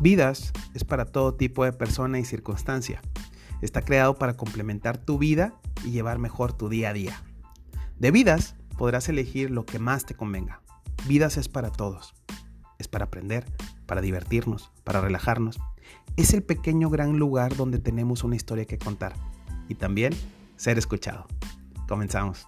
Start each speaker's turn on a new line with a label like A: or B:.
A: Vidas es para todo tipo de persona y circunstancia. Está creado para complementar tu vida y llevar mejor tu día a día. De vidas podrás elegir lo que más te convenga. Vidas es para todos. Es para aprender, para divertirnos, para relajarnos. Es el pequeño gran lugar donde tenemos una historia que contar y también ser escuchado. Comenzamos.